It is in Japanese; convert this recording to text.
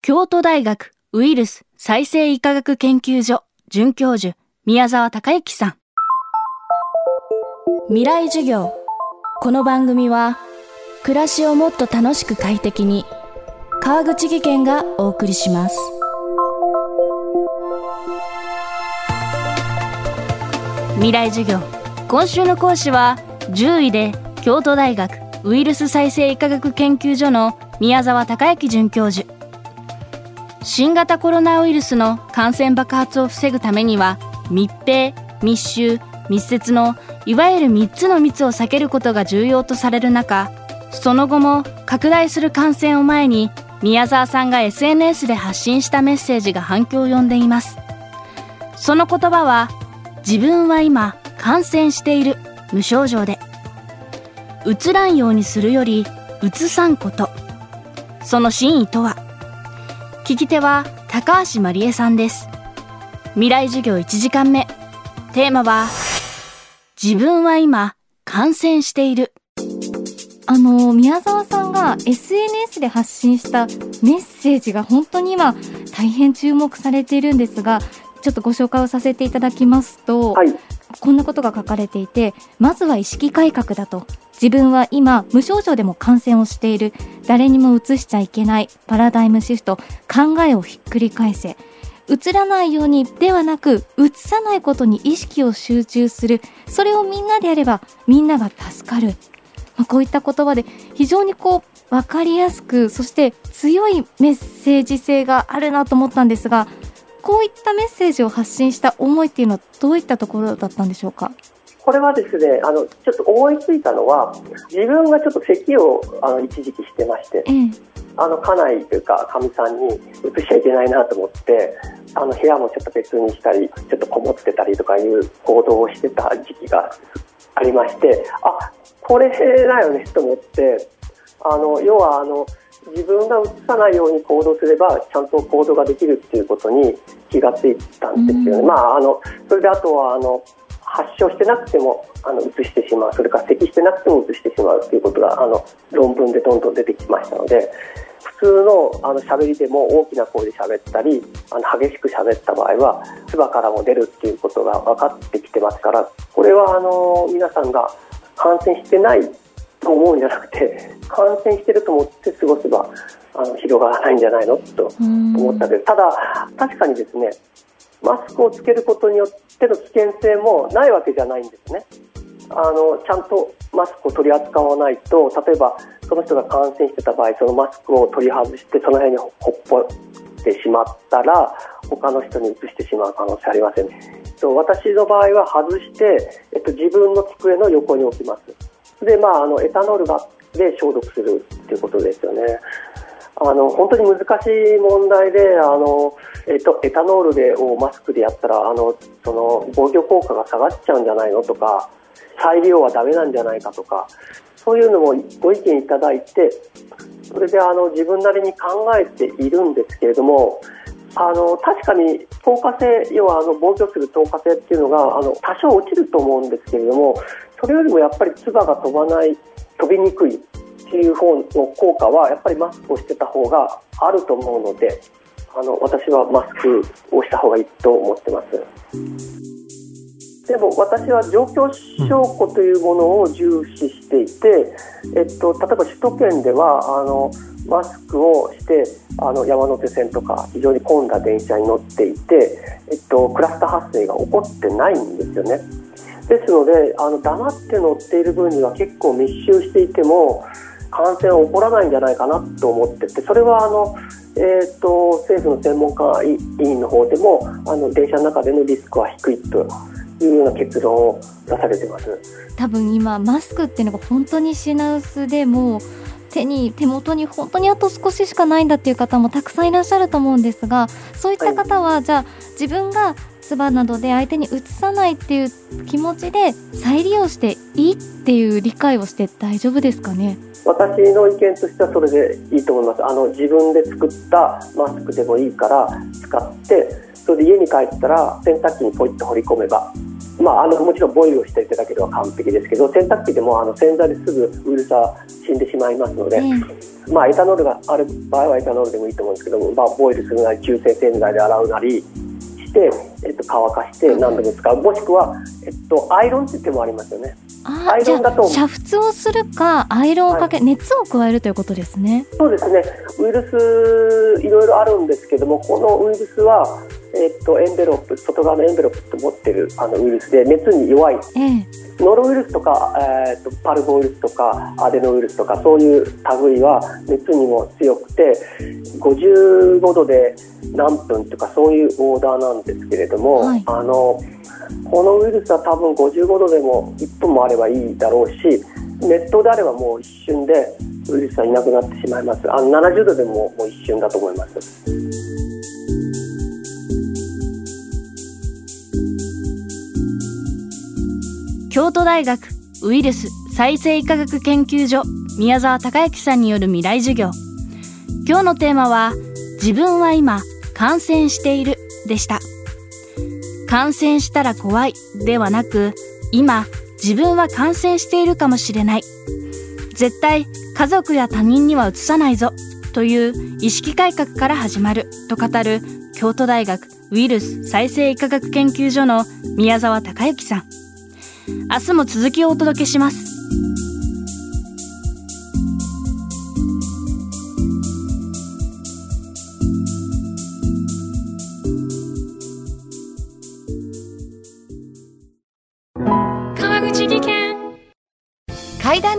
京都大学ウイルス再生医科学研究所准教授宮沢隆之さん。未来授業。この番組は暮らしをもっと楽しく快適に川口義賢がお送りします。未来授業。今週の講師は10位で京都大学ウイルス再生医科学研究所の宮沢隆之准教授。新型コロナウイルスの感染爆発を防ぐためには密閉密集密接のいわゆる3つの密を避けることが重要とされる中その後も拡大する感染を前に宮沢さんが SNS で発信したメッセージが反響を呼んでいます。その言葉は自分は今感染している無症状で。うつらんようにするよりうつさんこと。その真意とは聞き手は高橋真理恵さんです。未来授業1時間目。テーマは自分は今感染している。あの宮沢さんが SNS で発信したメッセージが本当に今大変注目されているんですがちょっとご紹介をさせていただきますと、はい、こんなことが書かれていてまずは意識改革だと。自分は今無症状でも感染をしている。誰にもうつしちゃいけない。パラダイムシフト。考えをひっくり返せ。うつらないようにではなくうつさないことに意識を集中する。それをみんなでやればみんなが助かる、まあ、こういった言葉で非常にこう分かりやすくそして強いメッセージ性があるなと思ったんですがこういったメッセージを発信した思いっていうのはどういったところだったんでしょうか？これはですねあのちょっと思いついたのは自分がちょっと咳をあの一時期してまして、ええ、あの家内というかかみさんに移しちゃいけないなと思ってあの部屋もちょっと別にしたりちょっとこもってたりとかいう行動をしてた時期がありましてあこれだよねと思ってあの要はあの自分が移さないように行動すればちゃんと行動ができるっていうことに気がついたんですよね。まあ、あのそれであとはあの発症してなくてもあの移してしまうそれから咳してなくても移してしまうということがあの論文でどんどん出てきましたので普通のあの喋りでも大きな声で喋ったりあの激しく喋った場合は唾からも出るっていうことが分かってきてますからこれはあの皆さんが感染してないと思うんじゃなくて感染してると思って過ごせばあの広がらないんじゃないのと思ったんです。ただ確かにですねマスクをつけることによっての危険性もないわけじゃないんですね。あのちゃんとマスクを取り扱わないと例えばその人が感染してた場合そのマスクを取り外してその辺にほっぽってしまったら他の人に移してしまう可能性ありません、私の場合は外して、えっと、自分の机の横に置きますでまああのエタノールがで消毒するっていうことですよね。あの本当に難しい問題であの、えっと、エタノールでをマスクでやったらあのその防御効果が下がっちゃうんじゃないのとか再利用はダメなんじゃないかとかそういうのもご意見いただいてそれであの自分なりに考えているんですけれどもあの確かに透過性要はあの防御する透過性っていうのがあの多少落ちると思うんですけれどもそれよりもやっぱり唾が飛ばない飛びにくいっていう方の効果はやっぱりマスクをしてた方があると思うのであの私はマスクをした方がいいと思ってます。でも私は状況証拠というものを重視していて、えっと、例えば首都圏ではあのマスクをしてあの山手線とか非常に混んだ電車に乗っていて、えっと、クラスター発生が起こってないんですよね。ですのであの黙って乗っている分には結構密集していても感染は起こらないんじゃないかなと思っててそれはあの、えーと、政府の専門家委員の方でもあの電車の中でのリスクは低いというような結論を出されてます多分今マスクっていうのが本当に品薄でも手に手元に本当にあと少ししかないんだっていう方もたくさんいらっしゃると思うんですがそういった方は、はい、じゃあ自分が唾などで相手にうつさないっていう気持ちで再利用していいっていう理解をして大丈夫ですかね？私の意見としてはそれでいいと思います。あの自分で作ったマスクでもいいから使ってそれで家に帰ったら洗濯機にポイッと放り込めばまあ、あのもちろんボイルをしていただければ完璧ですけど洗濯機でもあの洗剤ですぐウイルスは死んでしまいますので、まあ、エタノールがある場合はエタノールでもいいと思うんですけども、まあ、ボイルするなり中性洗剤で洗うなりして、えっと、乾かして何度も使う。もしくは、えっと、アイロンって手もありますよね。アイロンだと煮沸をするかアイロンをかけ、はい、熱を加えるということですね。そうですね。ウイルスいろいろあるんですけどもこのウイルスはえっと、エンベロップ外側のエンベロップと持ってるあのウイルスで熱に弱い、ええ、ノロウイルスとか、えー、っとパルボウイルスとかアデノウイルスとかそういう類は熱にも強くて55度で何分とかそういうオーダーなんですけれども、はい、あのこのウイルスは多分55度でも1分もあればいいだろうし熱湯であればもう一瞬でウイルスはいなくなってしまいます。あの70度でももう一瞬だと思います。京都大学ウイルス再生医科学研究所宮沢孝之さんによる未来授業。今日のテーマは自分は今感染している。でした感染したら怖いではなく今自分は感染しているかもしれない絶対家族や他人にはうつさないぞという意識改革から始まると語る京都大学ウイルス再生医科学研究所の宮沢孝之さん明日も続きをお届けします。